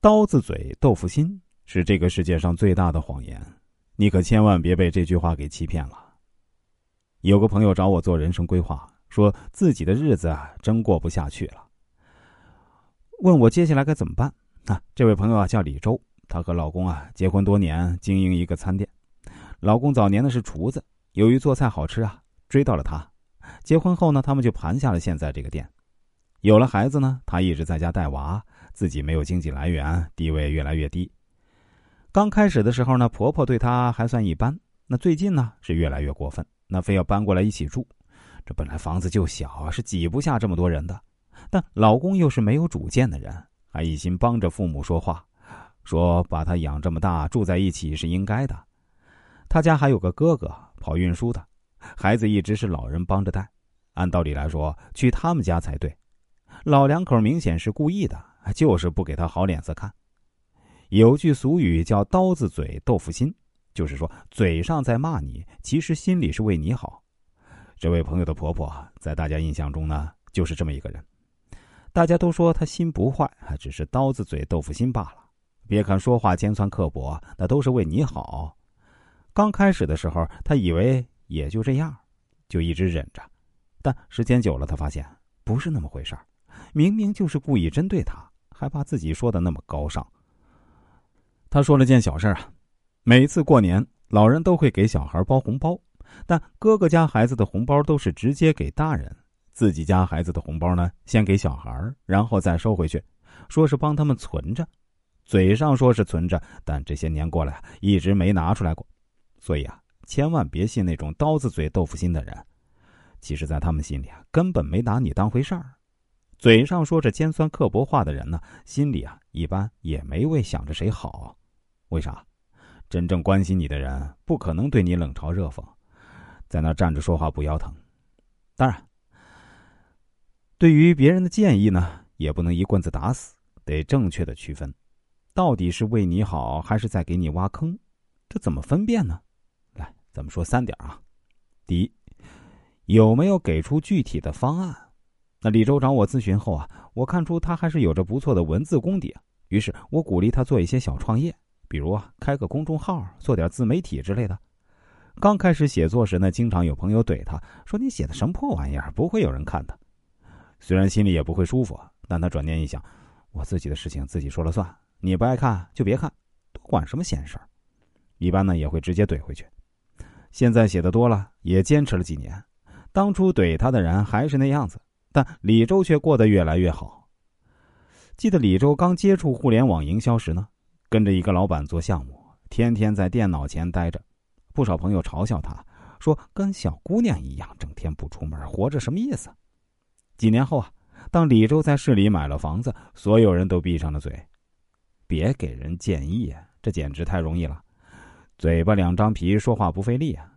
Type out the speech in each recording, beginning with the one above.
刀子嘴豆腐心是这个世界上最大的谎言，你可千万别被这句话给欺骗了。有个朋友找我做人生规划，说自己的日子啊真过不下去了，问我接下来该怎么办。啊，这位朋友啊叫李周，她和老公啊结婚多年，经营一个餐店。老公早年呢是厨子，由于做菜好吃啊，追到了她。结婚后呢，他们就盘下了现在这个店。有了孩子呢，她一直在家带娃。自己没有经济来源，地位越来越低。刚开始的时候呢，婆婆对她还算一般。那最近呢，是越来越过分，那非要搬过来一起住。这本来房子就小，是挤不下这么多人的。但老公又是没有主见的人，还一心帮着父母说话，说把她养这么大，住在一起是应该的。他家还有个哥哥跑运输的，孩子一直是老人帮着带。按道理来说，去他们家才对。老两口明显是故意的。就是不给他好脸色看。有句俗语叫“刀子嘴豆腐心”，就是说嘴上在骂你，其实心里是为你好。这位朋友的婆婆在大家印象中呢，就是这么一个人。大家都说她心不坏，只是刀子嘴豆腐心罢了。别看说话尖酸刻薄，那都是为你好。刚开始的时候，他以为也就这样，就一直忍着。但时间久了，他发现不是那么回事儿明明就是故意针对他。还怕自己说的那么高尚。他说了件小事啊，每次过年，老人都会给小孩包红包，但哥哥家孩子的红包都是直接给大人，自己家孩子的红包呢，先给小孩，然后再收回去，说是帮他们存着。嘴上说是存着，但这些年过来一直没拿出来过。所以啊，千万别信那种刀子嘴豆腐心的人，其实，在他们心里啊，根本没拿你当回事儿。嘴上说着尖酸刻薄话的人呢，心里啊一般也没为想着谁好。为啥？真正关心你的人不可能对你冷嘲热讽，在那站着说话不腰疼。当然，对于别人的建议呢，也不能一棍子打死，得正确的区分，到底是为你好还是在给你挖坑？这怎么分辨呢？来，咱们说三点啊。第一，有没有给出具体的方案？那李周找我咨询后啊，我看出他还是有着不错的文字功底，于是我鼓励他做一些小创业，比如开个公众号，做点自媒体之类的。刚开始写作时呢，经常有朋友怼他说：“你写的什么破玩意儿，不会有人看的。”虽然心里也不会舒服，但他转念一想，我自己的事情自己说了算，你不爱看就别看，多管什么闲事儿。一般呢也会直接怼回去。现在写的多了，也坚持了几年，当初怼他的人还是那样子。但李周却过得越来越好。记得李周刚接触互联网营销时呢，跟着一个老板做项目，天天在电脑前待着，不少朋友嘲笑他，说跟小姑娘一样，整天不出门，活着什么意思？几年后啊，当李周在市里买了房子，所有人都闭上了嘴，别给人建议啊，这简直太容易了，嘴巴两张皮，说话不费力啊。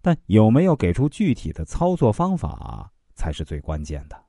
但有没有给出具体的操作方法？才是最关键的。